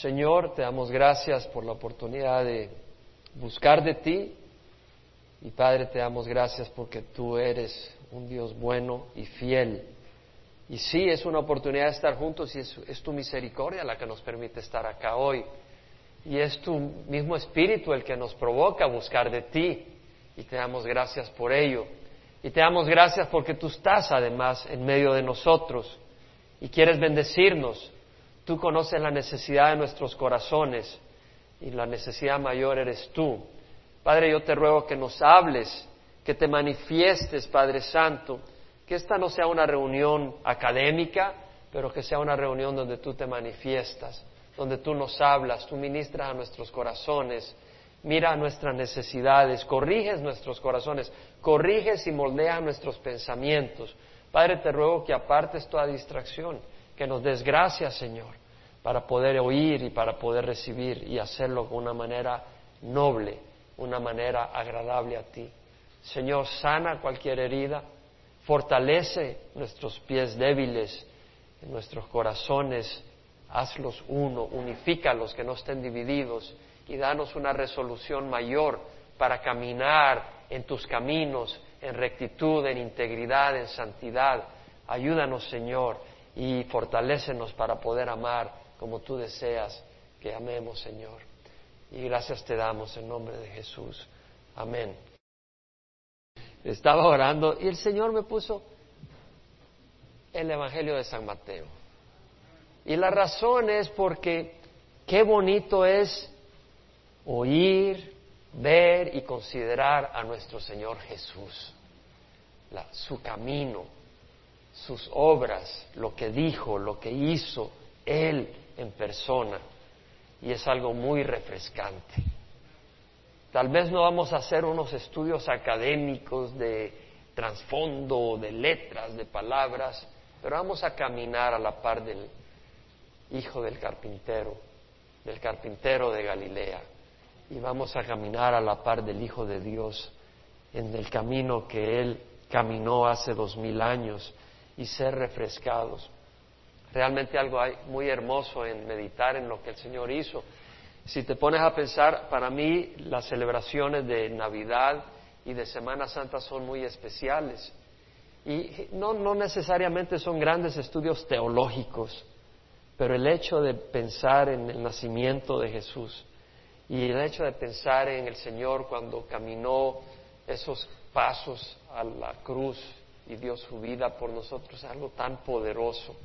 Señor, te damos gracias por la oportunidad de buscar de ti y Padre, te damos gracias porque tú eres un Dios bueno y fiel. Y sí, es una oportunidad de estar juntos y es, tu misericordia la que nos permite estar acá hoy. Y es tu mismo espíritu el que nos provoca a buscar de ti. Y te damos gracias por ello. Y te damos gracias porque tú estás además en medio de nosotros y quieres bendecirnos. Tú conoces la necesidad de nuestros corazones y la necesidad mayor eres tú. Padre, yo te ruego que nos hables, que te manifiestes, Padre Santo, que esta no sea una reunión académica, pero que sea una reunión donde tú te manifiestas, donde tú nos hablas, tú ministras a nuestros corazones, mira nuestras necesidades, corriges nuestros corazones, corriges y moldeas nuestros pensamientos. Padre, te ruego que apartes toda distracción, que nos desgracia, Señor, para poder oír y para poder recibir y hacerlo de una manera noble, una manera agradable a ti. Señor, sana cualquier herida, fortalece nuestros pies débiles, nuestros corazones, hazlos uno, unifícalos, que no estén divididos y danos una resolución mayor para caminar en tus caminos, en rectitud, en integridad, en santidad. Ayúdanos, Señor, y fortalécenos para poder amar como tú deseas que amemos, Señor. Y gracias te damos en nombre de Jesús. Amén estaba orando y el Señor me puso el Evangelio de San Mateo. Y la razón es porque qué bonito es oír, ver y considerar a nuestro Señor Jesús, su camino, sus obras, lo que dijo, lo que hizo Él en persona. Y es algo muy refrescante. Tal vez no vamos a hacer unos estudios académicos de trasfondo, de letras, de palabras, pero vamos a caminar a la par del hijo del carpintero, del carpintero de Galilea, y vamos a caminar a la par del Hijo de Dios en el camino que Él caminó hace dos mil años y ser refrescados. Realmente algo hay muy hermoso en meditar en lo que el Señor hizo. Si te pones a pensar, para mí las celebraciones de Navidad y de Semana Santa son muy especiales. Y no, no necesariamente son grandes estudios teológicos, pero el hecho de pensar en el nacimiento de Jesús y el hecho de pensar en el Señor cuando caminó esos pasos a la cruz y dio su vida por nosotros es algo tan poderoso.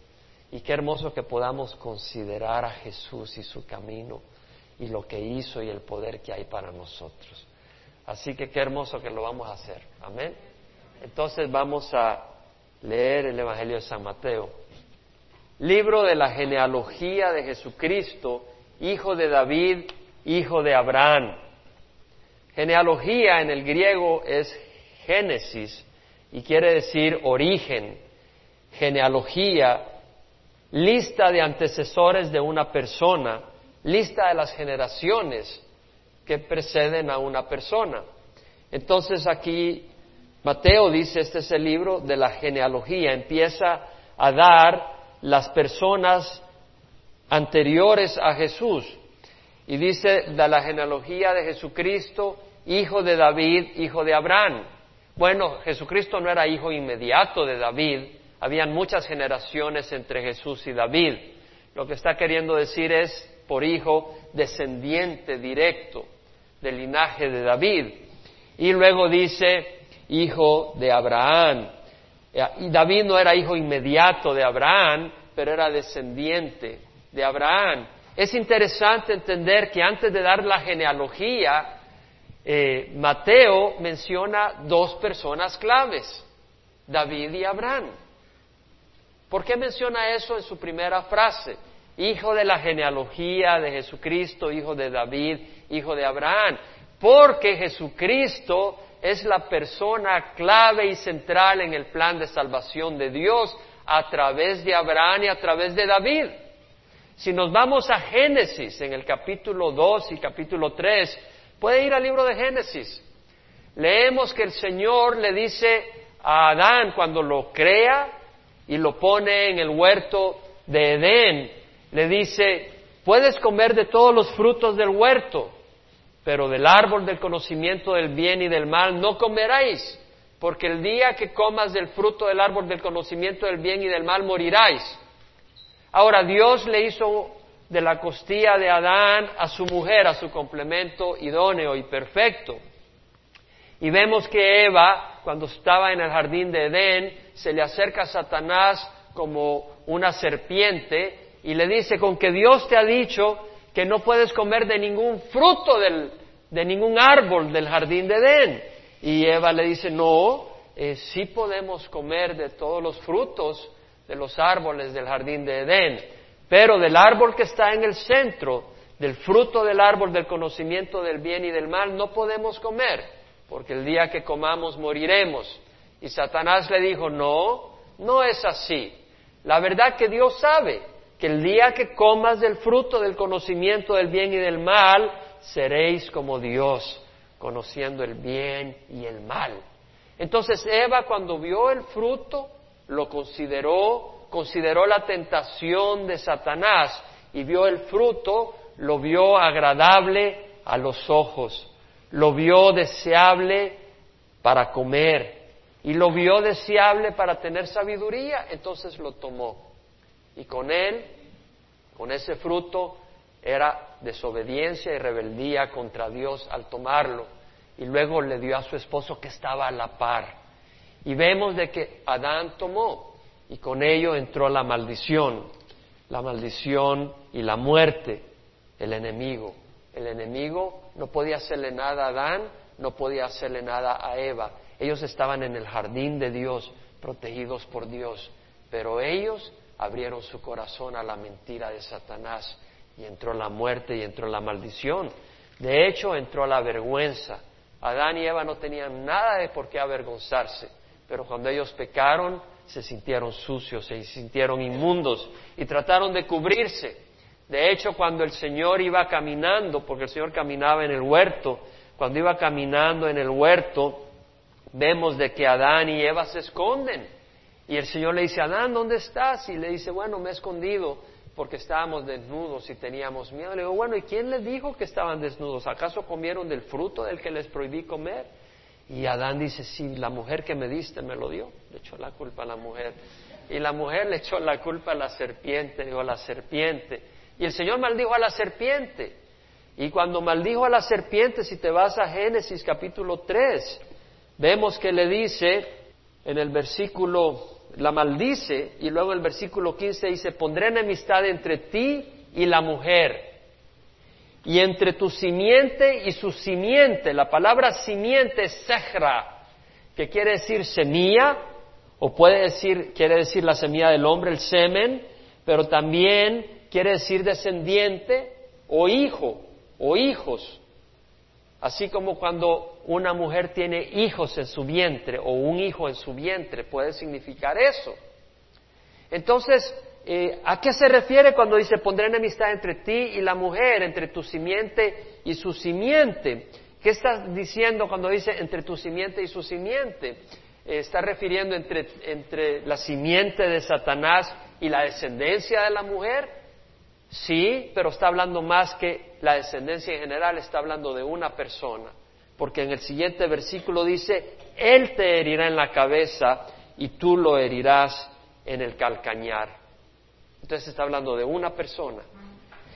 Y qué hermoso que podamos considerar a Jesús y su camino y lo que hizo y el poder que hay para nosotros. Así que qué hermoso que lo vamos a hacer. Amén. Entonces vamos a leer el Evangelio de San Mateo. Libro de la genealogía de Jesucristo, hijo de David, hijo de Abraham. Genealogía en el griego es Génesis y quiere decir origen. Genealogía, lista de antecesores de una persona lista de las generaciones que preceden a una persona. Entonces aquí Mateo dice, este es el libro de la genealogía, empieza a dar las personas anteriores a Jesús. Y dice de la genealogía de Jesucristo, hijo de David, hijo de Abraham. Bueno, Jesucristo no era hijo inmediato de David, habían muchas generaciones entre Jesús y David. Lo que está queriendo decir es por hijo descendiente directo del linaje de David. Y luego dice hijo de Abraham. Y David no era hijo inmediato de Abraham, pero era descendiente de Abraham. Es interesante entender que antes de dar la genealogía, eh, Mateo menciona dos personas claves, David y Abraham. ¿Por qué menciona eso en su primera frase? hijo de la genealogía de Jesucristo, hijo de David, hijo de Abraham, porque Jesucristo es la persona clave y central en el plan de salvación de Dios a través de Abraham y a través de David. Si nos vamos a Génesis en el capítulo 2 y capítulo 3, puede ir al libro de Génesis. Leemos que el Señor le dice a Adán cuando lo crea y lo pone en el huerto de Edén, le dice, puedes comer de todos los frutos del huerto, pero del árbol del conocimiento del bien y del mal no comeráis, porque el día que comas del fruto del árbol del conocimiento del bien y del mal moriráis. Ahora Dios le hizo de la costilla de Adán a su mujer, a su complemento idóneo y perfecto. Y vemos que Eva, cuando estaba en el jardín de Edén, se le acerca a Satanás como una serpiente y le dice, con que Dios te ha dicho que no puedes comer de ningún fruto de ningún árbol del jardín de Edén. Y Eva le dice, no, eh, sí podemos comer de todos los frutos de los árboles del jardín de Edén, pero del árbol que está en el centro, del fruto del árbol del conocimiento del bien y del mal, no podemos comer, porque el día que comamos moriremos. Y Satanás le dijo, no, no es así. La verdad que Dios sabe que el día que comas del fruto del conocimiento del bien y del mal, seréis como Dios, conociendo el bien y el mal. Entonces Eva cuando vio el fruto, lo consideró, consideró la tentación de Satanás y vio el fruto, lo vio agradable a los ojos, lo vio deseable para comer y lo vio deseable para tener sabiduría, entonces lo tomó. Y con él, con ese fruto, era desobediencia y rebeldía contra Dios al tomarlo. Y luego le dio a su esposo que estaba a la par. Y vemos de que Adán tomó y con ello entró la maldición, la maldición y la muerte, el enemigo. El enemigo no podía hacerle nada a Adán, no podía hacerle nada a Eva. Ellos estaban en el jardín de Dios, protegidos por Dios, pero ellos abrieron su corazón a la mentira de Satanás y entró la muerte y entró la maldición. De hecho, entró la vergüenza. Adán y Eva no tenían nada de por qué avergonzarse, pero cuando ellos pecaron, se sintieron sucios, se sintieron inmundos y trataron de cubrirse. De hecho, cuando el Señor iba caminando, porque el Señor caminaba en el huerto, cuando iba caminando en el huerto, vemos de que Adán y Eva se esconden. Y el Señor le dice, Adán, ¿dónde estás? Y le dice, bueno, me he escondido porque estábamos desnudos y teníamos miedo. Le digo, bueno, ¿y quién les dijo que estaban desnudos? ¿Acaso comieron del fruto del que les prohibí comer? Y Adán dice, sí, la mujer que me diste me lo dio. Le echó la culpa a la mujer. Y la mujer le echó la culpa a la serpiente, dijo, a la serpiente. Y el Señor maldijo a la serpiente. Y cuando maldijo a la serpiente, si te vas a Génesis capítulo 3, vemos que le dice en el versículo, la maldice, y luego en el versículo 15 dice, pondré enemistad entre ti y la mujer, y entre tu simiente y su simiente. La palabra simiente es sejra, que quiere decir semilla, o puede decir, quiere decir la semilla del hombre, el semen, pero también quiere decir descendiente o hijo o hijos. Así como cuando una mujer tiene hijos en su vientre o un hijo en su vientre, puede significar eso. Entonces, eh, ¿a qué se refiere cuando dice pondré enemistad entre ti y la mujer, entre tu simiente y su simiente? ¿Qué está diciendo cuando dice entre tu simiente y su simiente? Eh, está refiriendo entre, entre la simiente de Satanás y la descendencia de la mujer. Sí, pero está hablando más que la descendencia en general, está hablando de una persona, porque en el siguiente versículo dice, Él te herirá en la cabeza y tú lo herirás en el calcañar. Entonces está hablando de una persona.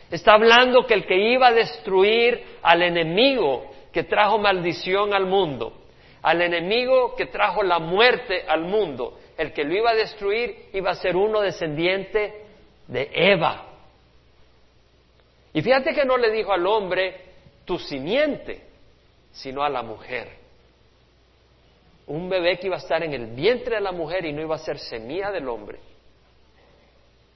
Está hablando que el que iba a destruir al enemigo que trajo maldición al mundo, al enemigo que trajo la muerte al mundo, el que lo iba a destruir iba a ser uno descendiente de Eva. Y fíjate que no le dijo al hombre tu simiente, sino a la mujer. Un bebé que iba a estar en el vientre de la mujer y no iba a ser semilla del hombre.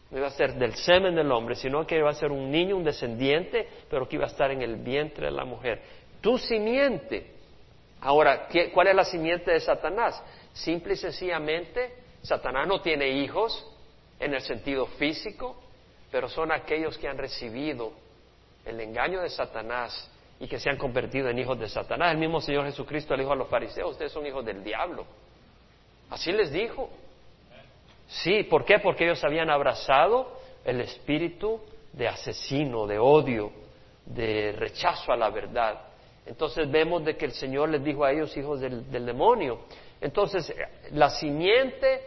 No iba a ser del semen del hombre, sino que iba a ser un niño, un descendiente, pero que iba a estar en el vientre de la mujer. Tu simiente. Ahora, ¿cuál es la simiente de Satanás? Simple y sencillamente, Satanás no tiene hijos en el sentido físico, pero son aquellos que han recibido el engaño de Satanás y que se han convertido en hijos de Satanás. El mismo Señor Jesucristo le dijo a los fariseos, ustedes son hijos del diablo. Así les dijo. Sí, ¿por qué? Porque ellos habían abrazado el espíritu de asesino, de odio, de rechazo a la verdad. Entonces vemos de que el Señor les dijo a ellos hijos del, demonio. Entonces eh, la simiente,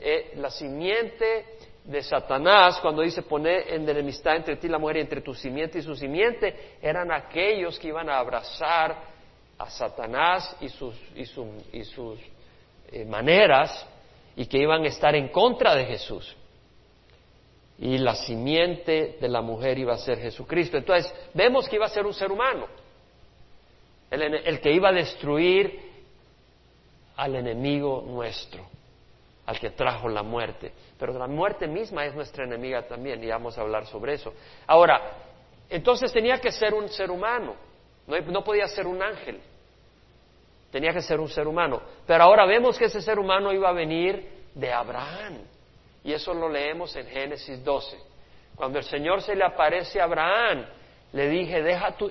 eh, la simiente de Satanás, cuando dice poner en enemistad entre ti la mujer y entre tu simiente y su simiente, eran aquellos que iban a abrazar a Satanás y sus, y, sus eh, maneras y que iban a estar en contra de Jesús. Y la simiente de la mujer iba a ser Jesucristo. Entonces, vemos que iba a ser un ser humano, el que iba a destruir al enemigo nuestro, al que trajo la muerte. Pero la muerte misma es nuestra enemiga también, y vamos a hablar sobre eso. Ahora, entonces tenía que ser un ser humano, no, podía ser un ángel, tenía que ser un ser humano. Pero ahora vemos que ese ser humano iba a venir de Abraham, y eso lo leemos en Génesis 12. Cuando el Señor se le aparece a Abraham, le, dije,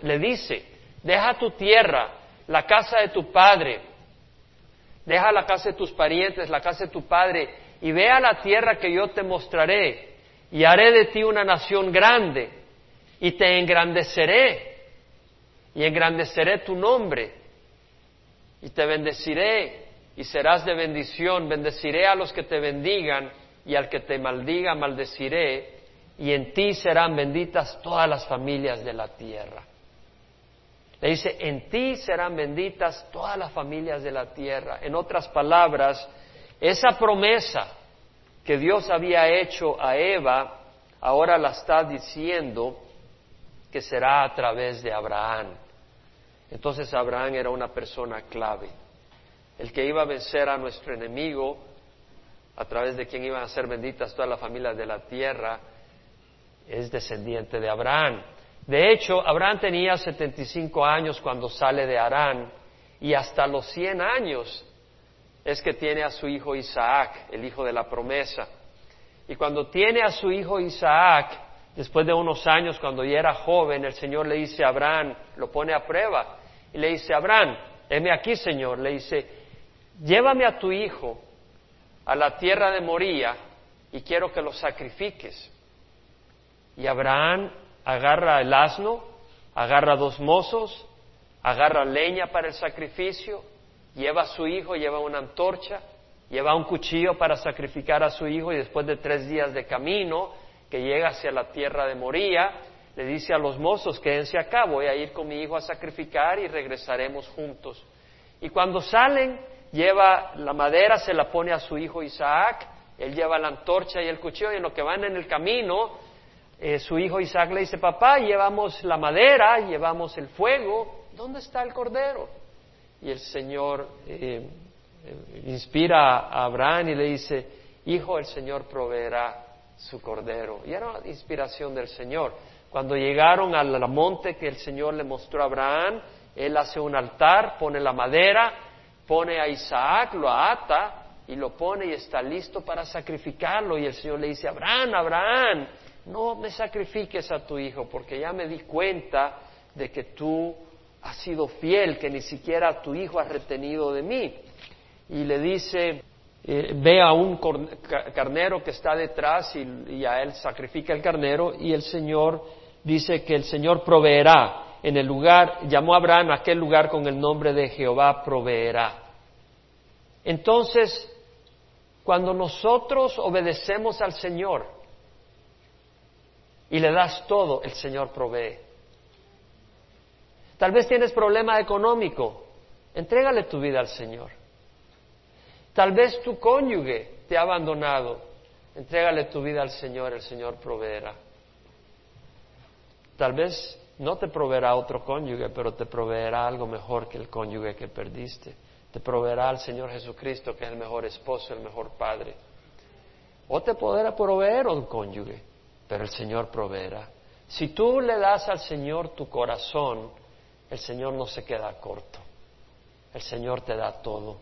le dice, deja tu tierra, la casa de tu padre, deja la casa de tus parientes, la casa de tu padre, y ve a la tierra que yo te mostraré, y haré de ti una nación grande, y te engrandeceré, y engrandeceré tu nombre, y te bendeciré, y serás de bendición, bendeciré a los que te bendigan, y al que te maldiga, maldeciré, y en ti serán benditas todas las familias de la tierra. Le dice, en ti serán benditas todas las familias de la tierra. En otras palabras, esa promesa que Dios había hecho a Eva, ahora la está diciendo que será a través de Abraham. Entonces Abraham era una persona clave, el que iba a vencer a nuestro enemigo, a través de quien iban a ser benditas todas las familias de la tierra, es descendiente de Abraham. De hecho, Abraham tenía 75 años cuando sale de Arán y hasta los 100 años es que tiene a su hijo Isaac, el hijo de la promesa. Y cuando tiene a su hijo Isaac, después de unos años, cuando ya era joven, el Señor le dice a Abraham, lo pone a prueba, y le dice, Abraham, heme aquí, Señor, le dice, llévame a tu hijo a la tierra de Moría y quiero que lo sacrifiques. Y Abraham agarra el asno, agarra dos mozos, agarra leña para el sacrificio, lleva a su hijo, lleva una antorcha, lleva un cuchillo para sacrificar a su hijo y después de tres días de camino, que llega hacia la tierra de Moría, le dice a los mozos, quédense acá, voy a ir con mi hijo a sacrificar y regresaremos juntos. Y cuando salen, lleva la madera, se la pone a su hijo Isaac, él lleva la antorcha y el cuchillo y en lo que van en el camino, eh, su hijo Isaac le dice, papá, llevamos la madera, llevamos el fuego, ¿dónde está el cordero? y el Señor eh, eh, inspira a Abraham y le dice, hijo, el Señor proveerá su cordero. Y era una inspiración del Señor. Cuando llegaron al monte que el Señor le mostró a Abraham, él hace un altar, pone la madera, pone a Isaac, lo ata y lo pone y está listo para sacrificarlo. Y el Señor le dice, Abraham, Abraham, no me sacrifiques a tu hijo porque ya me di cuenta de que tú has sido fiel, que ni siquiera tu hijo has retenido de mí. Y le dice, eh, ve a un carnero que está detrás y, a él sacrifica el carnero y el Señor dice que el Señor proveerá en el lugar, llamó a Abraham a aquel lugar con el nombre de Jehová proveerá. Entonces, cuando nosotros obedecemos al Señor y le das todo, el Señor provee. Tal vez tienes problema económico. Entrégale tu vida al Señor. Tal vez tu cónyuge te ha abandonado. Entrégale tu vida al Señor, el Señor proveerá. Tal vez no te proveerá otro cónyuge, pero te proveerá algo mejor que el cónyuge que perdiste. Te proveerá al Señor Jesucristo, que es el mejor esposo, el mejor padre. O te podrá proveer un cónyuge, pero el Señor proveerá. Si tú le das al Señor tu corazón, el Señor no se queda corto. El Señor te da todo.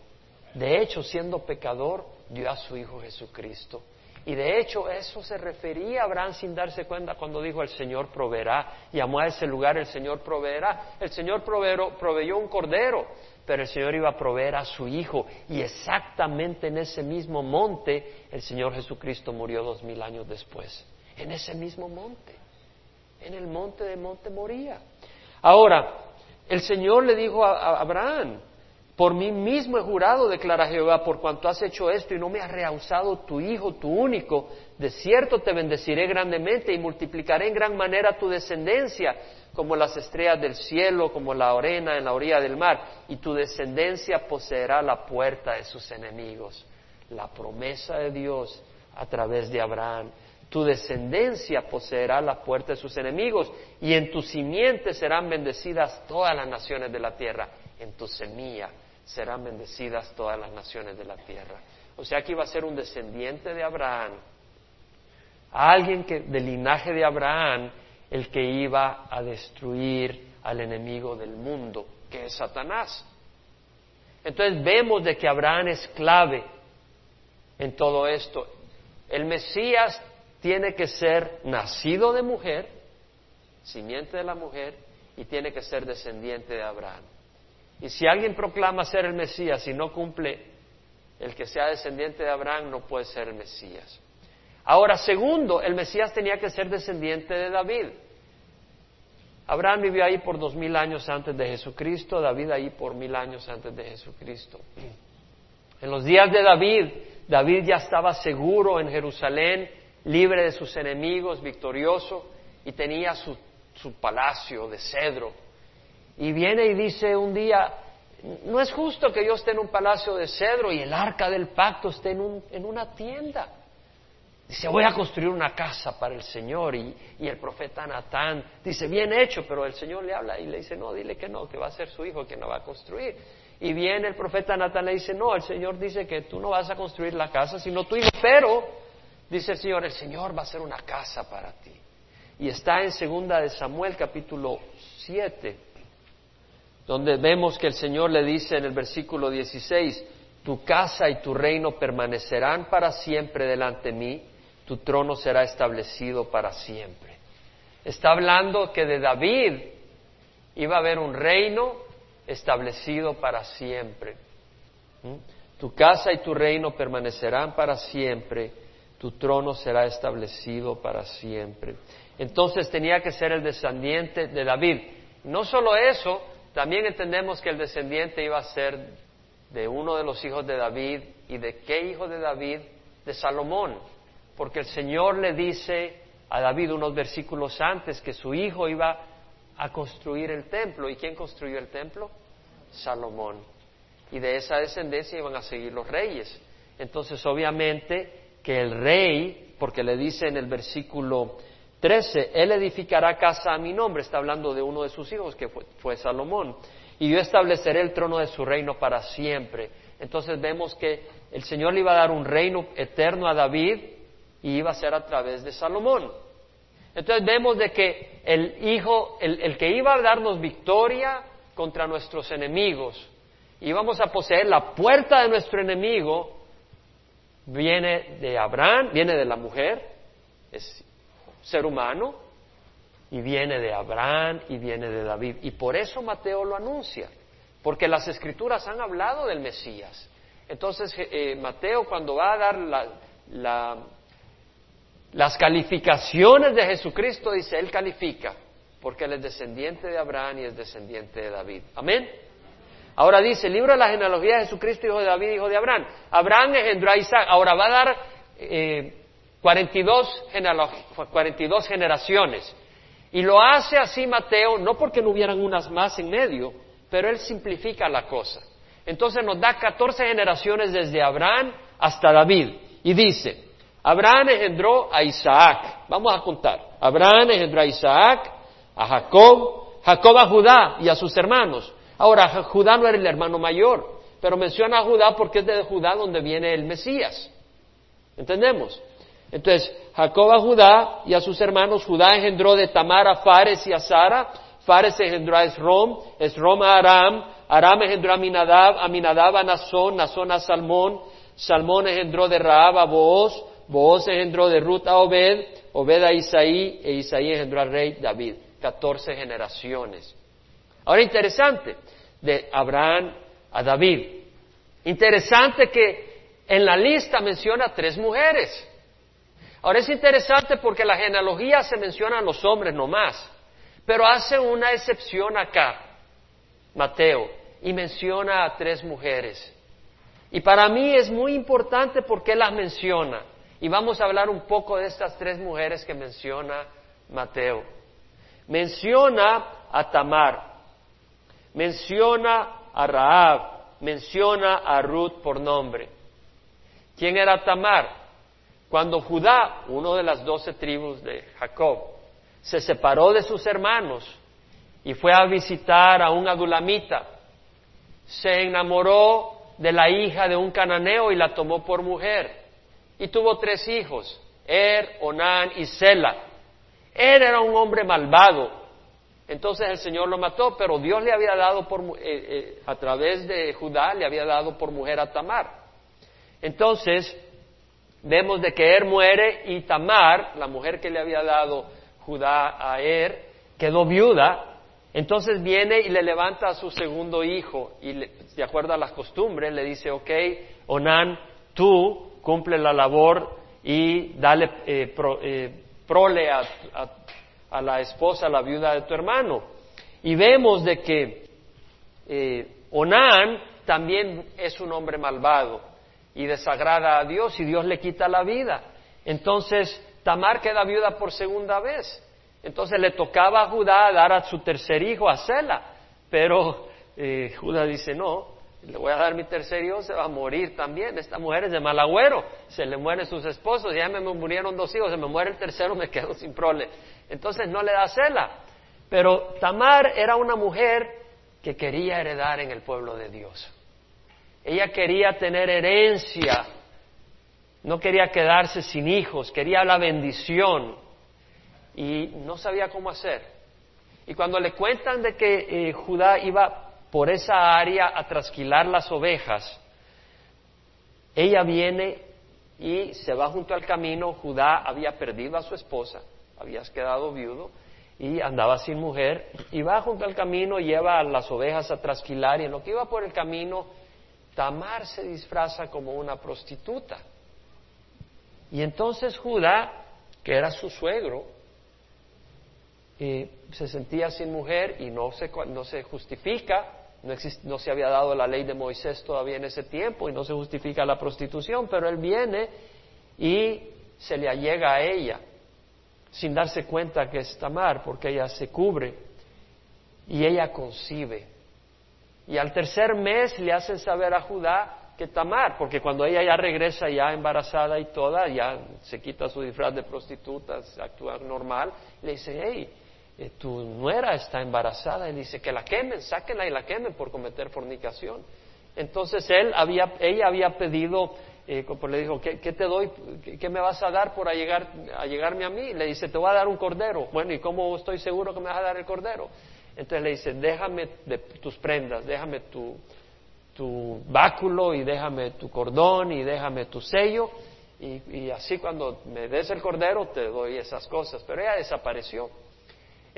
De hecho, siendo pecador, dio a su Hijo Jesucristo. Y de hecho, eso se refería a Abraham sin darse cuenta cuando dijo el Señor proveerá. Llamó a ese lugar el Señor proveerá. El Señor proveyó un cordero, pero el Señor iba a proveer a su Hijo. Y exactamente en ese mismo monte, el Señor Jesucristo murió dos mil años después. En ese mismo monte. en el monte de Monte Moría. Ahora, el Señor le dijo a, Abraham, por mí mismo he jurado, declara Jehová, por cuanto has hecho esto y no me has rehusado tu hijo, tu único, de cierto te bendeciré grandemente y multiplicaré en gran manera tu descendencia, como las estrellas del cielo, como la arena en la orilla del mar, y tu descendencia poseerá la puerta de sus enemigos. La promesa de Dios a través de Abraham. Tu descendencia poseerá la puerta de sus enemigos, y en tu simiente serán bendecidas todas las naciones de la tierra. En tu semilla serán bendecidas todas las naciones de la tierra. O sea que iba a ser un descendiente de Abraham, alguien que del linaje de Abraham, el que iba a destruir al enemigo del mundo, que es Satanás. Entonces vemos de que Abraham es clave en todo esto. El Mesías tiene que ser nacido de mujer, simiente de la mujer, y tiene que ser descendiente de Abraham. Y si alguien proclama ser el Mesías y no cumple el que sea descendiente de Abraham, no puede ser el Mesías. Ahora, segundo, el Mesías tenía que ser descendiente de David. Abraham vivió ahí por dos mil años antes de Jesucristo, David ahí por mil años antes de Jesucristo. En los días de David, David ya estaba seguro en Jerusalén, libre de sus enemigos, victorioso, y tenía su, palacio de cedro y viene y dice un día, no es justo que yo esté en un palacio de cedro y el arca del pacto esté en, un, en una tienda. Dice, voy a construir una casa para el Señor. Y, el profeta Natán dice, bien hecho, pero el Señor le habla y le dice, no, dile que no, que va a ser su hijo que no va a construir. Y viene el profeta Natán le dice, no, el Señor dice que tú no vas a construir la casa, sino tu hijo. Pero, dice el Señor, el Señor va a hacer una casa para ti. Y está en segunda de Samuel capítulo 7 donde vemos que el Señor le dice en el versículo 16, tu casa y tu reino permanecerán para siempre delante de mí, tu trono será establecido para siempre. Está hablando que de David iba a haber un reino establecido para siempre. ¿Mm? Tu casa y tu reino permanecerán para siempre, tu trono será establecido para siempre. Entonces tenía que ser el descendiente de David. No solo eso, también entendemos que el descendiente iba a ser de uno de los hijos de David. ¿Y de qué hijo de David? De Salomón. Porque el Señor le dice a David unos versículos antes que su hijo iba a construir el templo. ¿Y quién construyó el templo? Salomón. Y de esa descendencia iban a seguir los reyes. Entonces, obviamente, que el rey, porque le dice en el versículo 13, Él edificará casa a mi nombre, está hablando de uno de sus hijos que fue, Salomón, y yo estableceré el trono de su reino para siempre. Entonces vemos que el Señor le iba a dar un reino eterno a David y iba a ser a través de Salomón. Entonces vemos de que el hijo, el, el que iba a darnos victoria contra nuestros enemigos, íbamos a poseer la puerta de nuestro enemigo, viene de Abraham, viene de la mujer, es ser humano y viene de Abraham y viene de David. Y por eso Mateo lo anuncia, porque las escrituras han hablado del Mesías. Entonces eh, Mateo cuando va a dar las calificaciones de Jesucristo dice, Él califica, porque Él es descendiente de Abraham y es descendiente de David. Amén. Ahora dice, el libro de la genealogía de Jesucristo, hijo de David, hijo de Abraham. Abraham engendró a Isaac. Ahora va a dar eh, 42, 42 generaciones. Y lo hace así Mateo, no porque no hubieran unas más en medio, pero él simplifica la cosa. Entonces nos da 14 generaciones desde Abraham hasta David. Y dice, Abraham engendró a Isaac. Vamos a contar. Abraham engendró a Isaac, a Jacob, Jacob a Judá y a sus hermanos. Ahora, Judá no era el hermano mayor, pero menciona a Judá porque es de Judá donde viene el Mesías. ¿Entendemos? Entonces, Jacob a Judá y a sus hermanos, Judá engendró de Tamar a Fares y a Sara, Fares engendró a Esrom, Esrom a Aram, Aram engendró a Minadab, a Minadab a Nazón, Nazón a Salmón, Salmón engendró de Raab a Booz, Booz engendró de Ruth a Obed, Obed a Isaí, e Isaí engendró al rey David. Catorce generaciones. Ahora interesante, de Abraham a David. Interesante que en la lista menciona tres mujeres. Ahora es interesante porque la genealogía se menciona a los hombres nomás, pero hace una excepción acá, Mateo, y menciona a tres mujeres. Y para mí es muy importante porque las menciona. Y vamos a hablar un poco de estas tres mujeres que menciona Mateo. Menciona a Tamar, menciona a Raab, menciona a Ruth por nombre. ¿Quién era Tamar? Cuando Judá, uno de las doce tribus de Jacob, se separó de sus hermanos y fue a visitar a un adulamita, se enamoró de la hija de un cananeo y la tomó por mujer. Y tuvo tres hijos, Er, Onán y Sela. Er era un hombre malvado. Entonces el Señor lo mató, pero Dios le había dado por, eh, eh, a través de Judá, le había dado por mujer a Tamar. Entonces, vemos de que Er muere y Tamar, la mujer que le había dado Judá a Er, quedó viuda. Entonces viene y le levanta a su segundo hijo y de acuerdo a las costumbres le dice, ok, Onán, tú cumple la labor y dale eh, eh, prole a, a, la esposa, la viuda de tu hermano. Y vemos de que eh, Onán también es un hombre malvado y desagrada a Dios y Dios le quita la vida. Entonces Tamar queda viuda por segunda vez. Entonces le tocaba a Judá dar a su tercer hijo, a Sela, pero eh, Judá dice, no, le voy a dar mi tercer hijo, se va a morir también. Esta mujer es de mal agüero, se le mueren sus esposos, ya me murieron dos hijos, se me muere el tercero, me quedo sin prole. Entonces no le da Sela. Pero Tamar era una mujer que quería heredar en el pueblo de Dios. Ella quería tener herencia, no quería quedarse sin hijos, quería la bendición y no sabía cómo hacer. Y cuando le cuentan de que eh, Judá iba por esa área a trasquilar las ovejas, ella viene y se va junto al camino. Judá había perdido a su esposa, había quedado viudo y andaba sin mujer. Y va junto al camino, lleva a las ovejas a trasquilar y en lo que iba por el camino Tamar se disfraza como una prostituta. Y entonces Judá, que era su suegro, eh, se sentía sin mujer y no se, no se justifica, no, no se había dado la ley de Moisés todavía en ese tiempo y no se justifica la prostitución, pero él viene y se le allega a ella sin darse cuenta que es Tamar, porque ella se cubre y ella concibe. Y al tercer mes le hacen saber a Judá que Tamar, porque cuando ella ya regresa ya embarazada y toda, ya se quita su disfraz de prostituta, actúa normal, le dice, hey, tu nuera está embarazada, y dice que la quemen, sáquenla y la quemen por cometer fornicación. Entonces él había, ella había pedido, eh, le dijo, ¿qué, te doy? ¿Qué, me vas a dar por allegar, allegarme a mí? Le dice, te voy a dar un cordero. Bueno, ¿y cómo estoy seguro que me vas a dar el cordero? Entonces le dice, déjame tus prendas, déjame tu báculo y déjame tu cordón y déjame tu sello y, así cuando me des el cordero te doy esas cosas. Pero ella desapareció.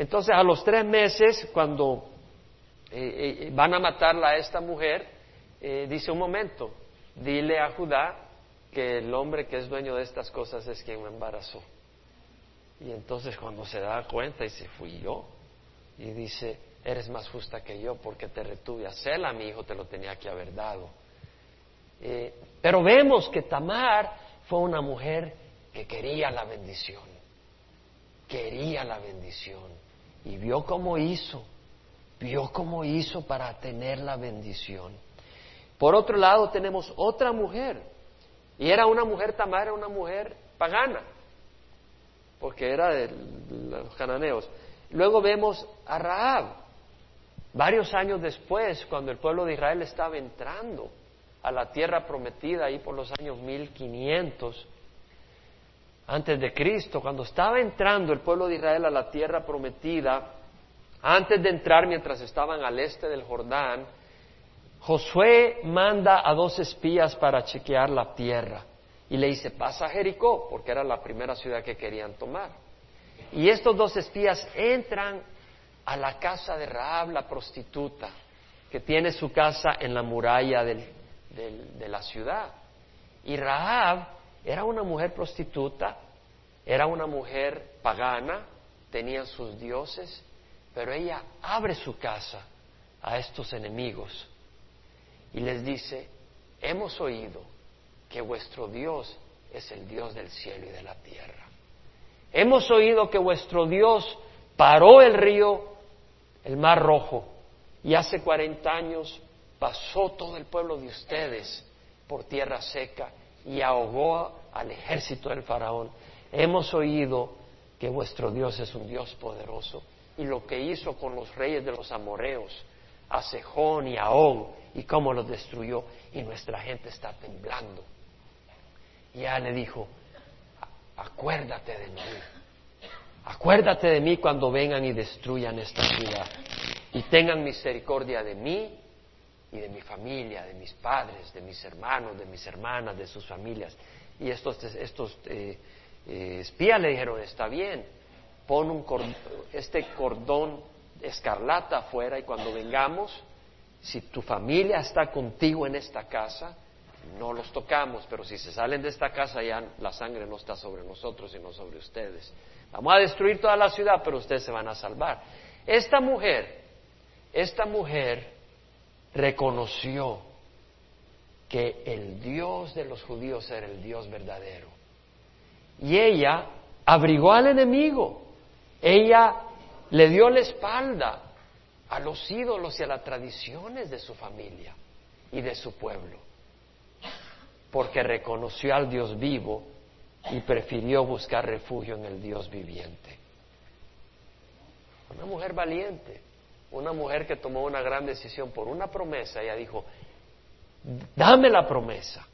Entonces a los tres meses, cuando eh, eh, van a matarla a esta mujer, eh, dice un momento, dile a Judá que el hombre que es dueño de estas cosas es quien me embarazó. Y entonces cuando se da cuenta dice, fui yo y dice, eres más justa que yo porque te retuve a Cela, mi hijo te lo tenía que haber dado. Pero vemos que Tamar fue una mujer que quería la bendición, quería la bendición y vio cómo hizo, vio cómo hizo para tener la bendición. Por otro lado tenemos otra mujer y era una mujer, Tamar una mujer pagana, porque era de los cananeos. Luego vemos a Raab, varios años después, cuando el pueblo de Israel estaba entrando a la tierra prometida, ahí por los años 1500 antes de Cristo, cuando estaba entrando el pueblo de Israel a la tierra prometida, antes de entrar mientras estaban al este del Jordán, Josué manda a dos espías para chequear la tierra y le dice, pasa a Jericó, porque era la primera ciudad que querían tomar. Y estos dos espías entran a la casa de Raab, la prostituta, que tiene su casa en la muralla de la ciudad. Y Raab era una mujer prostituta Era una mujer pagana, tenía sus dioses, pero ella abre su casa a estos enemigos y les dice, hemos oído que vuestro Dios es el Dios del cielo y de la tierra. Hemos oído que vuestro Dios paró el río, el mar rojo, y hace cuarenta años pasó todo el pueblo de ustedes por tierra seca y ahogó al ejército del faraón. Hemos oído que vuestro Dios es un Dios poderoso y lo que hizo con los reyes de los amoreos, a Sejón y a y cómo los destruyó y nuestra gente está temblando. Y ya le dijo, acuérdate de mí, acuérdate de mí cuando vengan y destruyan esta ciudad y tengan misericordia de mí y de mi familia, de mis padres, de mis hermanos, de mis hermanas, de sus familias. Y estos, estos eh, eh, espías le dijeron, está bien, pon un este cordón escarlata afuera y cuando vengamos, si tu familia está contigo en esta casa, no los tocamos, pero si se salen de esta casa ya la sangre no está sobre nosotros, sino sobre ustedes. Vamos a destruir toda la ciudad, pero ustedes se van a salvar. Esta mujer, esta mujer reconoció que el Dios de los judíos era el Dios verdadero. Y ella abrigó al enemigo. Ella le dio la espalda a los ídolos y a las tradiciones de su familia y de su pueblo, porque reconoció al Dios vivo y prefirió buscar refugio en el Dios viviente. Una mujer valiente, una mujer que tomó una gran decisión por una promesa, ella dijo, dame la promesa.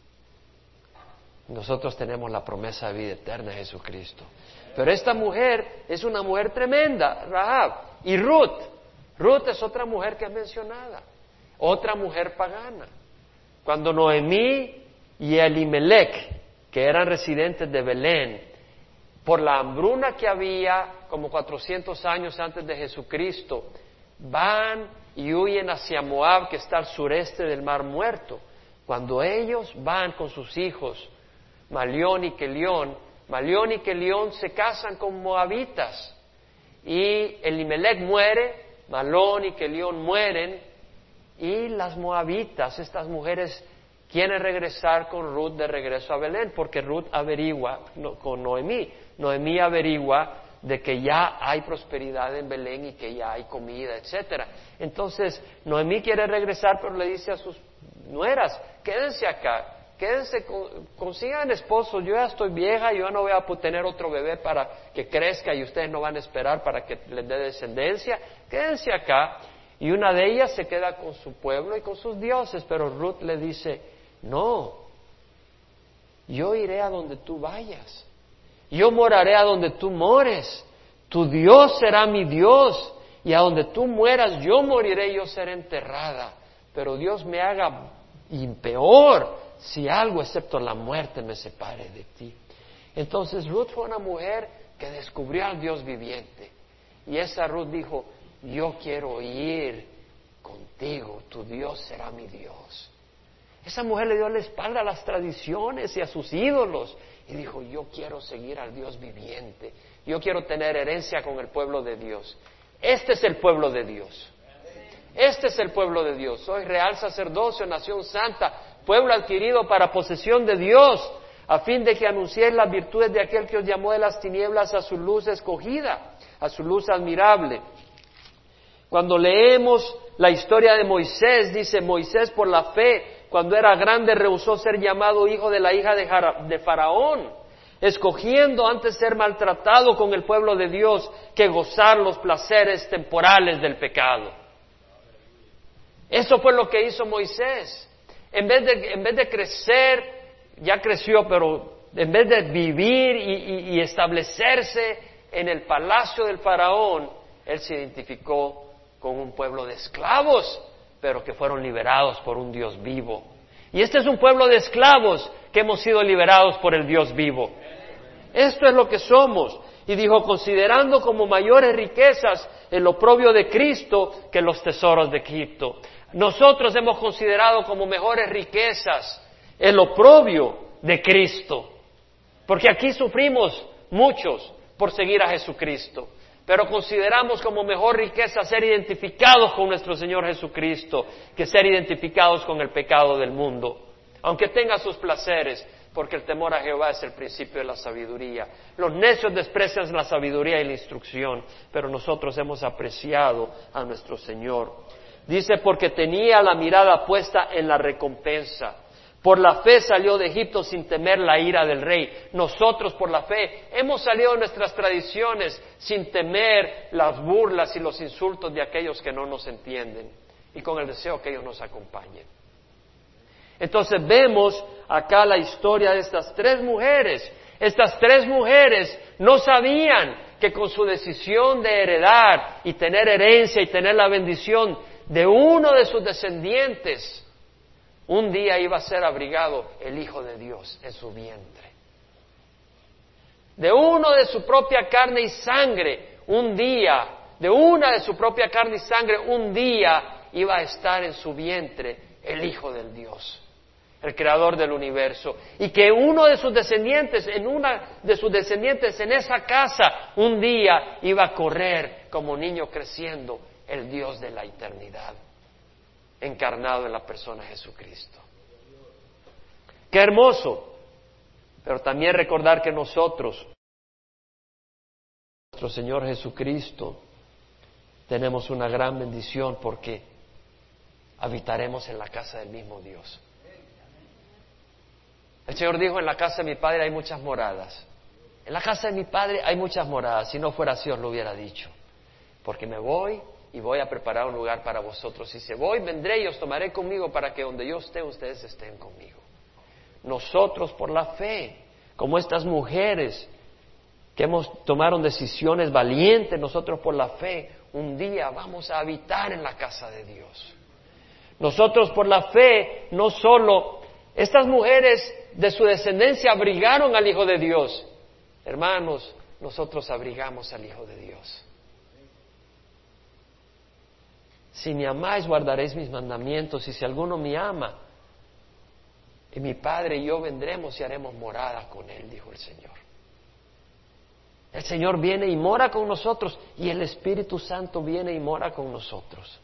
Nosotros tenemos la promesa de vida eterna de Jesucristo. Pero esta mujer es una mujer tremenda, Rahab. Y Ruth, Ruth es otra mujer que es mencionada, otra mujer pagana. Cuando Noemí y Elimelech, que eran residentes de Belén, por la hambruna que había como 400 años antes de Jesucristo, van y huyen hacia Moab, que está al sureste del Mar Muerto. Cuando ellos van con sus hijos, Malión y Kelión, Malión y Kelión se casan con moabitas y Elimelech muere, Malón y Kelión mueren y las moabitas, estas mujeres quieren regresar con Ruth de regreso a Belén porque Ruth averigua con Noemí, Noemí averigua de que ya hay prosperidad en Belén y que ya hay comida, etcétera. Entonces, Noemí quiere regresar, pero le dice a sus nueras, quédense acá, quédense, consigan esposo, yo ya estoy vieja, yo no voy a tener otro bebé para que crezca y ustedes no van a esperar para que les dé descendencia, quédense acá. Y una de ellas se queda con su pueblo y con sus dioses, pero Ruth le dice, no, yo iré a donde tú vayas, yo moraré a donde tú mores, tu Dios será mi Dios, y a donde tú mueras yo moriré, yo seré enterrada, pero Dios me haga peor si algo excepto la muerte me separe de ti. Entonces Ruth fue una mujer que descubrió al Dios viviente. Y esa Ruth dijo, yo quiero ir contigo, tu Dios será mi Dios. Esa mujer le dio la espalda a las tradiciones y a sus ídolos y dijo, yo quiero seguir al Dios viviente, yo quiero tener herencia con el pueblo de Dios. Este es el pueblo de Dios. Este es el pueblo de Dios. Soy real sacerdocio, nación santa, pueblo adquirido para posesión de Dios, a fin de que anunciéis las virtudes de aquel que os llamó de las tinieblas a su luz escogida, a su luz admirable. Cuando leemos la historia de Moisés, dice Moisés por la fe, cuando era grande rehusó ser llamado hijo de la hija de Faraón, escogiendo antes ser maltratado con el pueblo de Dios que gozar los placeres temporales del pecado. Eso fue lo que hizo Moisés. En vez de, en vez de crecer, ya creció, pero en vez de vivir y, establecerse en el palacio del faraón, él se identificó con un pueblo de esclavos, pero que fueron liberados por un Dios vivo. Y este es un pueblo de esclavos que hemos sido liberados por el Dios vivo. Esto es lo que somos. Y dijo, considerando como mayores riquezas el oprobio de Cristo que los tesoros de Egipto. Nosotros hemos considerado como mejores riquezas el oprobio de Cristo, porque aquí sufrimos muchos, por seguir a Jesucristo. Pero consideramos como mejor riqueza ser identificados con nuestro Señor Jesucristo que ser identificados con el pecado del mundo. Aunque tenga sus placeres, porque el temor a Jehová es el principio de la sabiduría. Los necios desprecian la sabiduría y la instrucción, pero nosotros hemos apreciado a nuestro Señor. Dice, porque tenía la mirada puesta en la recompensa. Por la fe salió de Egipto sin temer la ira del rey. Nosotros por la fe hemos salido de nuestras tradiciones sin temer las burlas y los insultos de aquellos que no nos entienden y con el deseo que ellos nos acompañen. Entonces vemos acá la historia de estas tres mujeres. Estas tres mujeres no sabían que con su decisión de heredar y tener herencia y tener la bendición de uno de sus descendientes, un día iba a ser abrigado el Hijo de Dios en su vientre. De uno de su propia carne y sangre, un día, de una de su propia carne y sangre, un día iba a estar en su vientre el Hijo del Dios el creador del universo, y que uno de sus descendientes, en una de sus descendientes en esa casa, un día iba a correr como niño creciendo el Dios de la eternidad, encarnado en la persona de Jesucristo. Qué hermoso, pero también recordar que nosotros, nuestro Señor Jesucristo, tenemos una gran bendición porque habitaremos en la casa del mismo Dios. El Señor dijo, en la casa de mi Padre hay muchas moradas. En la casa de mi Padre hay muchas moradas. Si no fuera así os lo hubiera dicho. Porque me voy y voy a preparar un lugar para vosotros. Y si voy, vendré y os tomaré conmigo para que donde yo esté, ustedes estén conmigo. Nosotros por la fe, como estas mujeres que hemos tomaron decisiones valientes, nosotros por la fe, un día vamos a habitar en la casa de Dios. Nosotros por la fe no solo estas mujeres de su descendencia abrigaron al Hijo de Dios. Hermanos, nosotros abrigamos al Hijo de Dios. Si me amáis, guardaréis mis mandamientos, y si alguno me ama, y mi Padre y yo vendremos y haremos morada con él, dijo el Señor. El Señor viene y mora con nosotros, y el Espíritu Santo viene y mora con nosotros.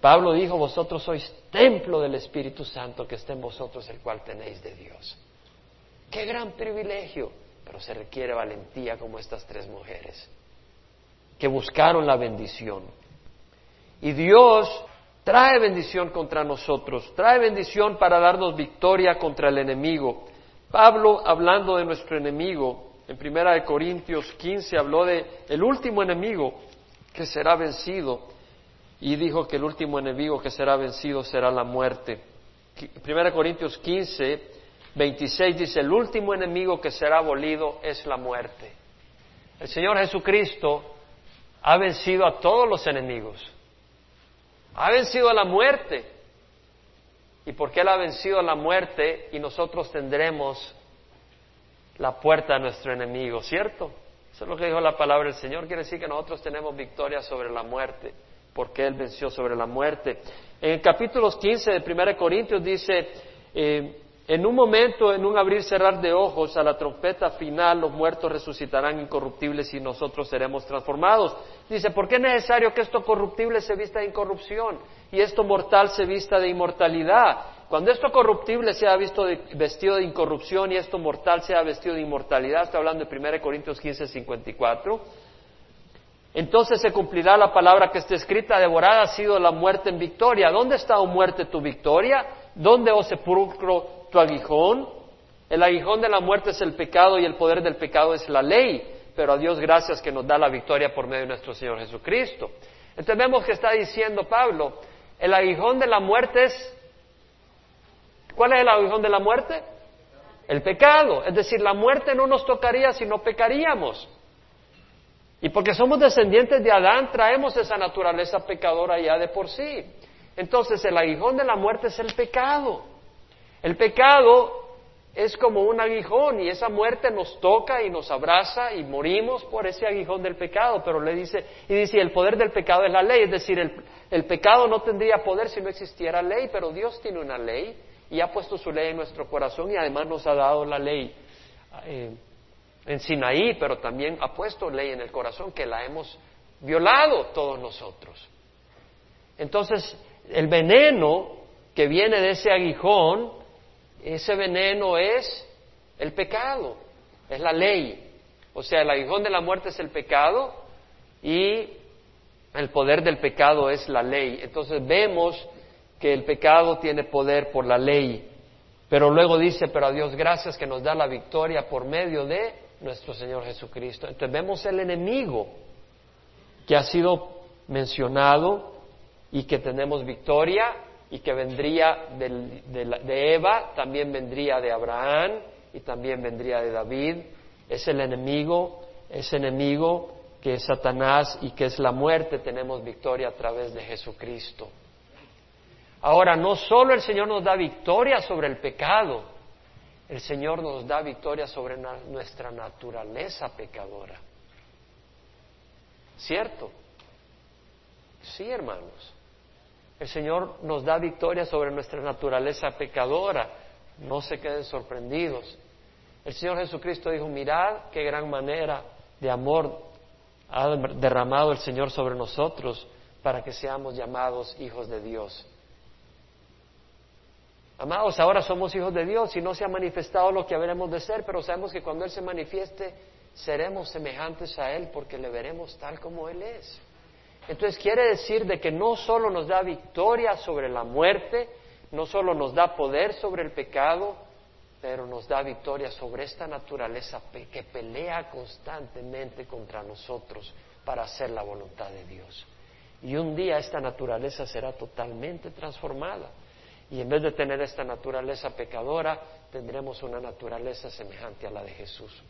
Pablo dijo, vosotros sois templo del Espíritu Santo que está en vosotros, el cual tenéis de Dios. Qué gran privilegio, pero se requiere valentía como estas tres mujeres, que buscaron la bendición. Y Dios trae bendición contra nosotros, trae bendición para darnos victoria contra el enemigo. Pablo, hablando de nuestro enemigo, en Primera de Corintios 15 habló de el último enemigo que será vencido y dijo que el último enemigo que será vencido será la muerte. 1 Corintios 15, 26 dice, el último enemigo que será abolido es la muerte. El Señor Jesucristo ha vencido a todos los enemigos. Ha vencido a la muerte. Y porque Él ha vencido a la muerte y nosotros tendremos la puerta a nuestro enemigo, ¿cierto? Eso es lo que dijo la palabra del Señor. Quiere decir que nosotros tenemos victoria sobre la muerte porque Él venció sobre la muerte. En el capítulo 15 de 1 Corintios dice, eh, en un momento, en un abrir cerrar de ojos, a la trompeta final, los muertos resucitarán incorruptibles y nosotros seremos transformados. Dice, ¿por qué es necesario que esto corruptible se vista de incorrupción y esto mortal se vista de inmortalidad? Cuando esto corruptible sea visto vestido de incorrupción y esto mortal sea vestido de inmortalidad, está hablando de 1 Corintios 15, 54, entonces se cumplirá la palabra que está escrita, devorada ha sido la muerte en victoria. ¿Dónde está, oh muerte, tu victoria? ¿Dónde, oh sepulcro, tu aguijón? El aguijón de la muerte es el pecado y el poder del pecado es la ley, pero a Dios gracias que nos da la victoria por medio de nuestro Señor Jesucristo. Entonces vemos que está diciendo Pablo, el aguijón de la muerte es... ¿Cuál es el aguijón de la muerte? El pecado. Es decir, la muerte no nos tocaría si no pecaríamos. Y porque somos descendientes de Adán, traemos esa naturaleza pecadora ya de por sí. Entonces el aguijón de la muerte es el pecado. El pecado es como un aguijón y esa muerte nos toca y nos abraza y morimos por ese aguijón del pecado. Pero le dice, y dice, el poder del pecado es la ley. Es decir, el, pecado no tendría poder si no existiera ley, pero Dios tiene una ley y ha puesto su ley en nuestro corazón y además nos ha dado la ley. Eh, en Sinaí, pero también ha puesto ley en el corazón que la hemos violado todos nosotros. Entonces, el veneno que viene de ese aguijón, ese veneno es el pecado, es la ley. O sea, el aguijón de la muerte es el pecado y el poder del pecado es la ley. Entonces vemos que el pecado tiene poder por la ley. Pero luego dice, pero a Dios gracias que nos da la victoria por medio de nuestro Señor Jesucristo. Entonces vemos el enemigo que ha sido mencionado y que tenemos victoria y que vendría de, Eva, también vendría de Abraham y también vendría de David. Es el enemigo, ese enemigo que es Satanás y que es la muerte, tenemos victoria a través de Jesucristo. Ahora, no solo el Señor nos da victoria sobre el pecado, el Señor nos da victoria sobre nuestra naturaleza pecadora. ¿Cierto? Sí, hermanos. El Señor nos da victoria sobre nuestra naturaleza pecadora. No se queden sorprendidos. El Señor Jesucristo dijo, mirad qué gran manera de amor ha derramado el Señor sobre nosotros para que seamos llamados hijos de Dios. Amados, ahora somos hijos de Dios y no se ha manifestado lo que habremos de ser, pero sabemos que cuando Él se manifieste seremos semejantes a Él porque le veremos tal como Él es. Entonces quiere decir de que no solo nos da victoria sobre la muerte, no solo nos da poder sobre el pecado, pero nos da victoria sobre esta naturaleza que pelea constantemente contra nosotros para hacer la voluntad de Dios. Y un día esta naturaleza será totalmente transformada. Y en vez de tener esta naturaleza pecadora, tendremos una naturaleza semejante a la de Jesús.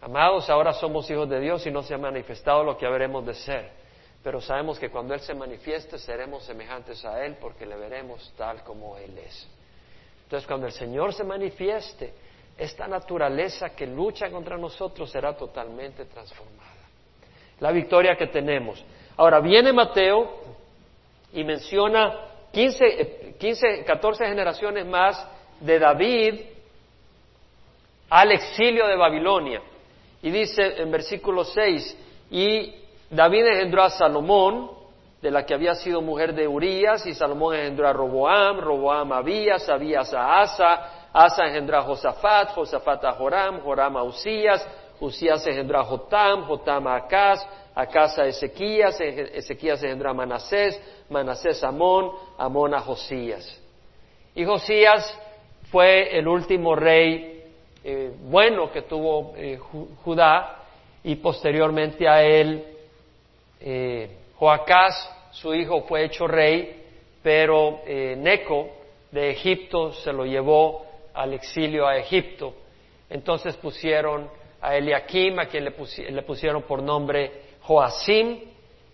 Amados, ahora somos hijos de Dios y no se ha manifestado lo que habremos de ser. Pero sabemos que cuando Él se manifieste seremos semejantes a Él porque le veremos tal como Él es. Entonces, cuando el Señor se manifieste, esta naturaleza que lucha contra nosotros será totalmente transformada. La victoria que tenemos. Ahora, viene Mateo y menciona 15, 15 14 generaciones más de David al exilio de Babilonia. Y dice en versículo 6, y David engendró a Salomón, de la que había sido mujer de Urías, y Salomón engendró a Roboam, Roboam a Abías, Abías a Asa, Asa engendró a Josafat, Josafat a Joram, Joram a Usías, Usías engendró a Jotam, Jotam a Acaz, Acaz a Ezequías, Ezequías engendró a Manasés, Manasés a Amón, Amón a Josías. Y Josías fue el último rey eh, bueno que tuvo eh, Judá, y posteriormente a él eh, Joacás, su hijo, fue hecho rey, pero Neco de Egipto se lo llevó al exilio a Egipto. Entonces pusieron a Eliakim, a quien le, pusieron por nombre Joacim,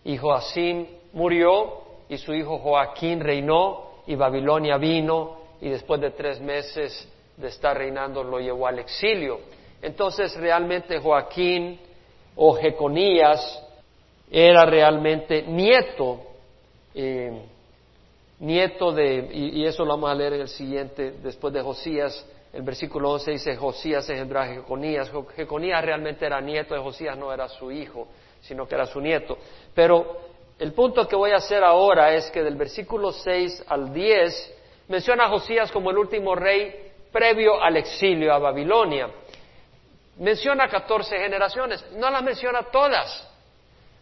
y Joacim murió, y su hijo Joaquín reinó, y Babilonia vino, y después de tres meses de estar reinando lo llevó al exilio. Entonces realmente Joaquín o Jeconías era realmente nieto, eh, nieto de, y, eso lo vamos a leer en el siguiente, después de Josías, el versículo 11 dice, Josías engendró a Jeconías. Jeconías realmente era nieto de Josías, no era su hijo, sino que era su nieto. Pero el punto que voy a hacer ahora es que del versículo 6 al 10 menciona a Josías como el último rey previo al exilio a Babilonia. Menciona 14 generaciones, no las menciona todas.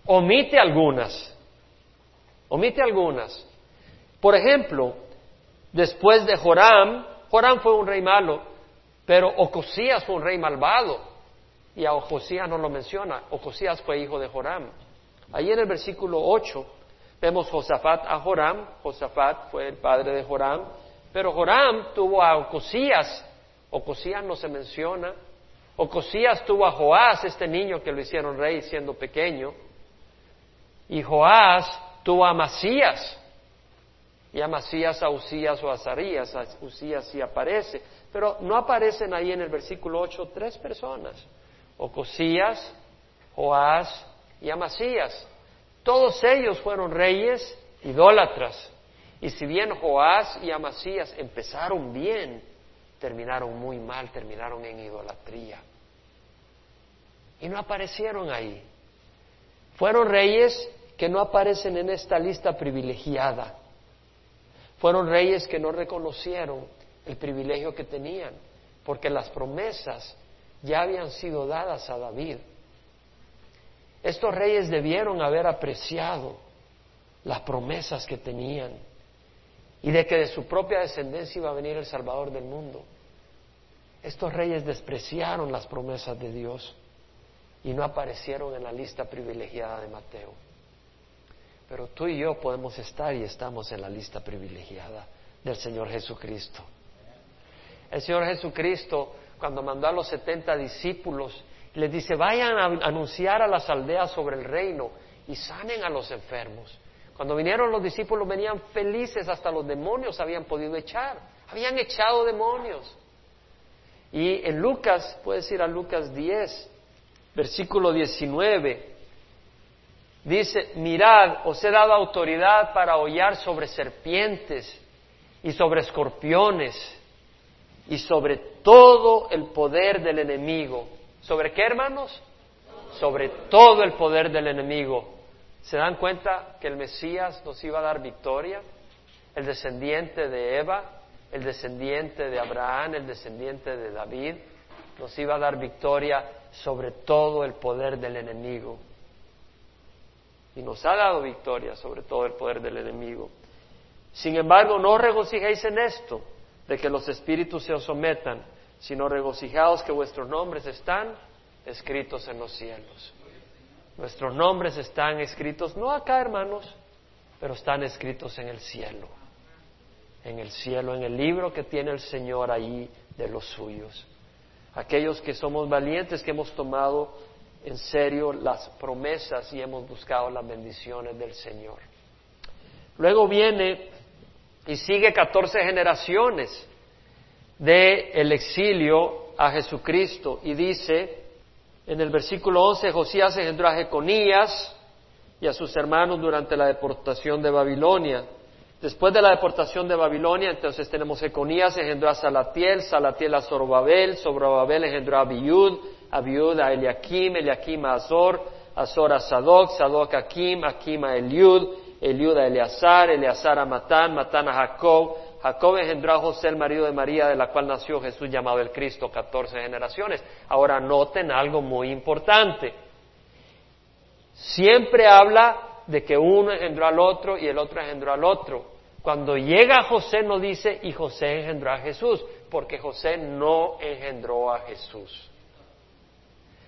Omite algunas, omite algunas. Por ejemplo, después de Joram, Joram fue un rey malo, pero Ocosías fue un rey malvado, y a Ocosías no lo menciona, Ocosías fue hijo de Joram. Ahí en el versículo 8 vemos Josafat a Joram, Josafat fue el padre de Joram, pero Joram tuvo a Ocosías, Ocosías no se menciona, Ocosías tuvo a Joás, este niño que lo hicieron rey siendo pequeño, y Joás tuvo a Masías. Y a Masías, a Usías o a Zarías. A Usías sí aparece. Pero no aparecen ahí en el versículo 8 tres personas. Ocosías, Joás y Amasías. Todos ellos fueron reyes idólatras. Y si bien Joás y Amasías empezaron bien, terminaron muy mal, terminaron en idolatría. y no aparecieron ahí. Fueron reyes que no aparecen en esta lista privilegiada. Fueron reyes que no reconocieron el privilegio que tenían, porque las promesas ya habían sido dadas a David. Estos reyes debieron haber apreciado las promesas que tenían y de que de su propia descendencia iba a venir el Salvador del mundo. Estos reyes despreciaron las promesas de Dios y no aparecieron en la lista privilegiada de Mateo. Pero tú y yo podemos estar y estamos en la lista privilegiada del Señor Jesucristo. El Señor Jesucristo, cuando mandó a los setenta discípulos, les dice, vayan a anunciar a las aldeas sobre el reino y sanen a los enfermos. Cuando vinieron los discípulos venían felices, hasta los demonios habían podido echar, habían echado demonios. Y en Lucas, puedes ir a Lucas 10, versículo 19, dice, mirad, os he dado autoridad para hollar sobre serpientes y sobre escorpiones y sobre todo el poder del enemigo. ¿Sobre qué, hermanos? Sobre todo el poder del enemigo. ¿Se dan cuenta que el Mesías nos iba a dar victoria? El descendiente de Eva, el descendiente de Abraham, el descendiente de David, nos iba a dar victoria sobre todo el poder del enemigo. Y nos ha dado victoria sobre todo el poder del enemigo. Sin embargo, no regocijéis en esto, de que los espíritus se os sometan, sino regocijaos que vuestros nombres están escritos en los cielos. Nuestros nombres están escritos, no acá hermanos, pero están escritos en el cielo. En el cielo, en el libro que tiene el Señor ahí de los suyos aquellos que somos valientes, que hemos tomado en serio las promesas y hemos buscado las bendiciones del Señor. Luego viene y sigue catorce generaciones del el exilio a Jesucristo y dice en el versículo 11, Josías engendró a Jeconías y a sus hermanos durante la deportación de Babilonia. Después de la deportación de Babilonia, entonces tenemos Jeconías engendró a Salatiel, Salatiel a Zorobabel, Zorobabel engendró a Abiud, Abiud a Eliakim, Eliakim a Azor, Azor a Sadoc, Sadoc a Akim, Akim a Eliud, Eliud a Eleazar, Eleazar a Matán, Matán a Jacob, Jacob engendró a José, el marido de María, de la cual nació Jesús llamado el Cristo, catorce generaciones. Ahora noten algo muy importante. Siempre habla de que uno engendró al otro y el otro engendró al otro. Cuando llega José no dice y José engendró a Jesús, porque José no engendró a Jesús.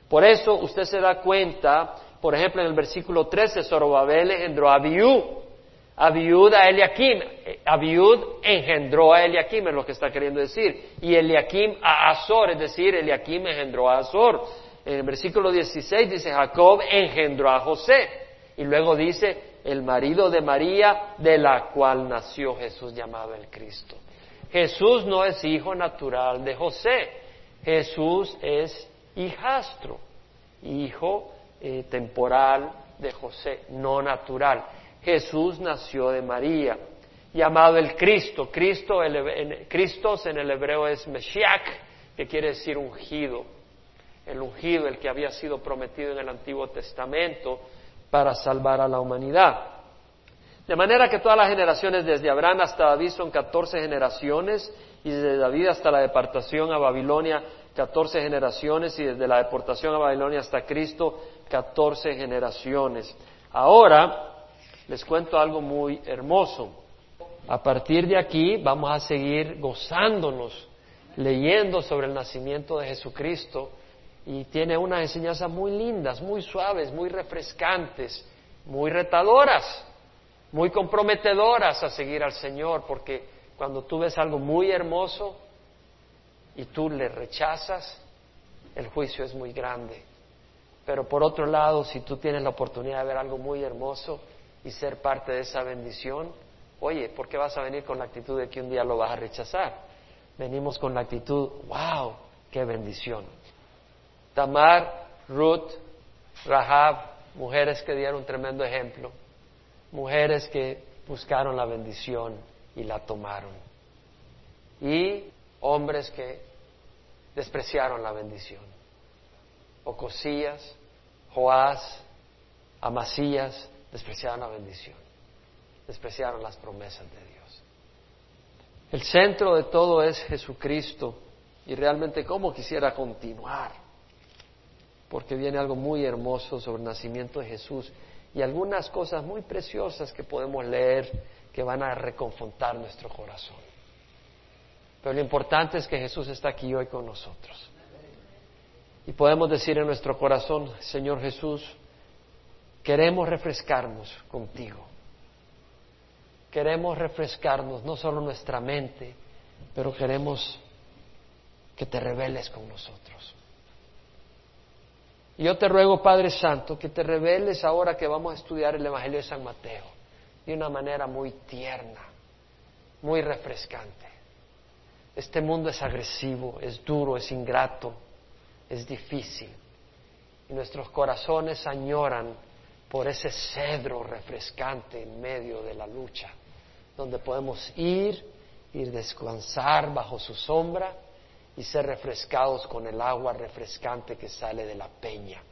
Por eso usted se da cuenta, por ejemplo, en el versículo 13, Zorobabel engendró a Abiú, Abiud a Eliakim, Abiud engendró a Eliakim, es lo que está queriendo decir, y Eliakim a Azor, es decir, Eliakim engendró a Azor. En el versículo 16 dice, Jacob engendró a José, y luego dice, el marido de María, de la cual nació Jesús llamado el Cristo. Jesús no es hijo natural de José, Jesús es hijastro, hijo eh, temporal de José, no natural. Jesús nació de María, llamado el Cristo. Cristo, en, Cristos en el hebreo es Meshiach, que quiere decir ungido. El ungido, el que había sido prometido en el Antiguo Testamento, para salvar a la humanidad. De manera que todas las generaciones desde Abraham hasta David son catorce generaciones y desde David hasta la deportación a Babilonia catorce generaciones y desde la deportación a Babilonia hasta Cristo catorce generaciones. Ahora les cuento algo muy hermoso. A partir de aquí vamos a seguir gozándonos, leyendo sobre el nacimiento de Jesucristo y tiene unas enseñanzas muy lindas, muy suaves, muy refrescantes, muy retadoras, muy comprometedoras a seguir al Señor, porque cuando tú ves algo muy hermoso y tú le rechazas, el juicio es muy grande. Pero por otro lado, si tú tienes la oportunidad de ver algo muy hermoso y ser parte de esa bendición, oye, ¿por qué vas a venir con la actitud de que un día lo vas a rechazar? Venimos con la actitud, wow, qué bendición. Tamar, Ruth, Rahab, mujeres que dieron un tremendo ejemplo, mujeres que buscaron la bendición y la tomaron, y hombres que despreciaron la bendición. Ocosías, Joás, Amasías despreciaron la bendición, despreciaron las promesas de Dios. El centro de todo es Jesucristo y realmente cómo quisiera continuar, porque viene algo muy hermoso sobre el nacimiento de Jesús y algunas cosas muy preciosas que podemos leer que van a reconfortar nuestro corazón. Pero lo importante es que Jesús está aquí hoy con nosotros. Y podemos decir en nuestro corazón, Señor Jesús, queremos refrescarnos contigo. Queremos refrescarnos, no solo nuestra mente, pero queremos que te reveles con nosotros. Y yo te ruego, Padre Santo, que te reveles ahora que vamos a estudiar el Evangelio de San Mateo de una manera muy tierna, muy refrescante. Este mundo es agresivo, es duro, es ingrato, es difícil. Y nuestros corazones añoran por ese cedro refrescante en medio de la lucha, donde podemos ir, ir descansar bajo su sombra y ser refrescados con el agua refrescante que sale de la peña.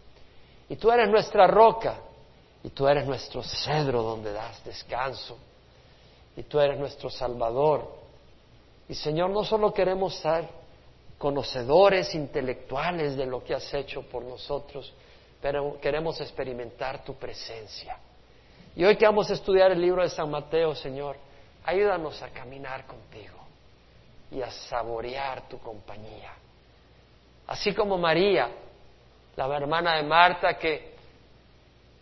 Y tú eres nuestra roca, y tú eres nuestro cedro donde das descanso, y tú eres nuestro Salvador. Y Señor, no solo queremos ser conocedores intelectuales de lo que has hecho por nosotros, pero queremos experimentar tu presencia. Y hoy que vamos a estudiar el libro de San Mateo, Señor, ayúdanos a caminar contigo y a saborear tu compañía. Así como María, la hermana de Marta, que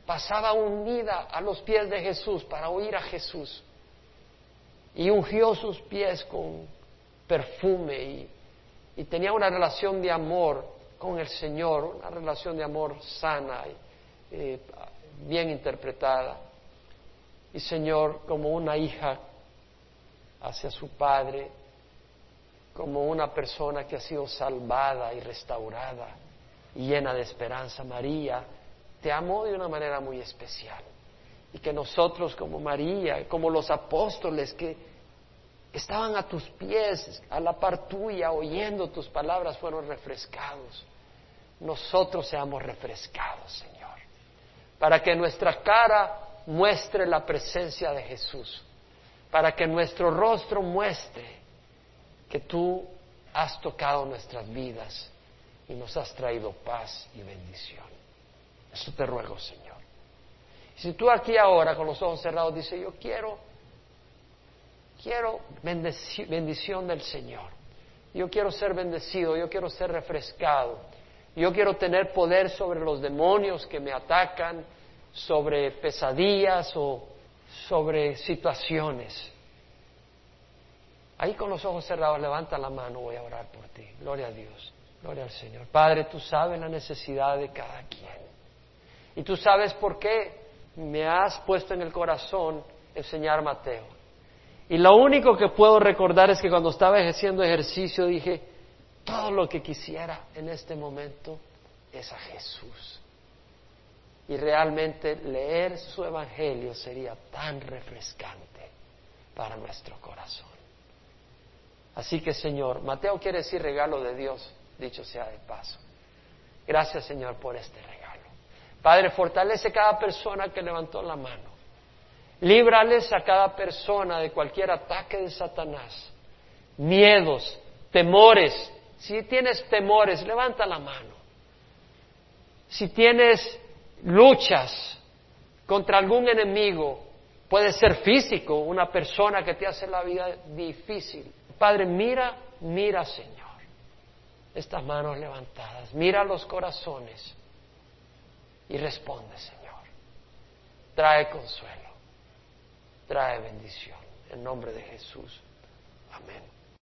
pasaba unida a los pies de Jesús para oír a Jesús y ungió sus pies con perfume y y tenía una relación de amor con el Señor, una relación de amor sana y eh, bien interpretada. Y Señor, como una hija hacia su Padre, como una persona que ha sido salvada y restaurada y llena de esperanza, María, te amó de una manera muy especial. Y que nosotros como María, como los apóstoles que estaban a tus pies, a la par tuya, oyendo tus palabras, fueron refrescados. Nosotros seamos refrescados, Señor, para que nuestra cara muestre la presencia de Jesús, para que nuestro rostro muestre que tú has tocado nuestras vidas y nos has traído paz y bendición. Eso te ruego, Señor. Si tú aquí ahora con los ojos cerrados dices, yo quiero quiero bendición del Señor. Yo quiero ser bendecido, yo quiero ser refrescado. Yo quiero tener poder sobre los demonios que me atacan, sobre pesadillas o sobre situaciones. Ahí con los ojos cerrados, levanta la mano, voy a orar por ti. Gloria a Dios, gloria al Señor. Padre, tú sabes la necesidad de cada quien. Y tú sabes por qué me has puesto en el corazón enseñar Mateo. Y lo único que puedo recordar es que cuando estaba ejerciendo ejercicio dije, todo lo que quisiera en este momento es a Jesús. Y realmente leer su evangelio sería tan refrescante para nuestro corazón. Así que Señor, Mateo quiere decir regalo de Dios, dicho sea de paso. Gracias Señor por este regalo. Padre, fortalece cada persona que levantó la mano. Líbrales a cada persona de cualquier ataque de Satanás, miedos, temores. Si tienes temores, levanta la mano. Si tienes luchas contra algún enemigo, puede ser físico, una persona que te hace la vida difícil. Padre, mira, mira, Señor, estas manos levantadas, mira los corazones y responde, Señor. Trae consuelo trae bendición. En nombre de Jesús. Amén.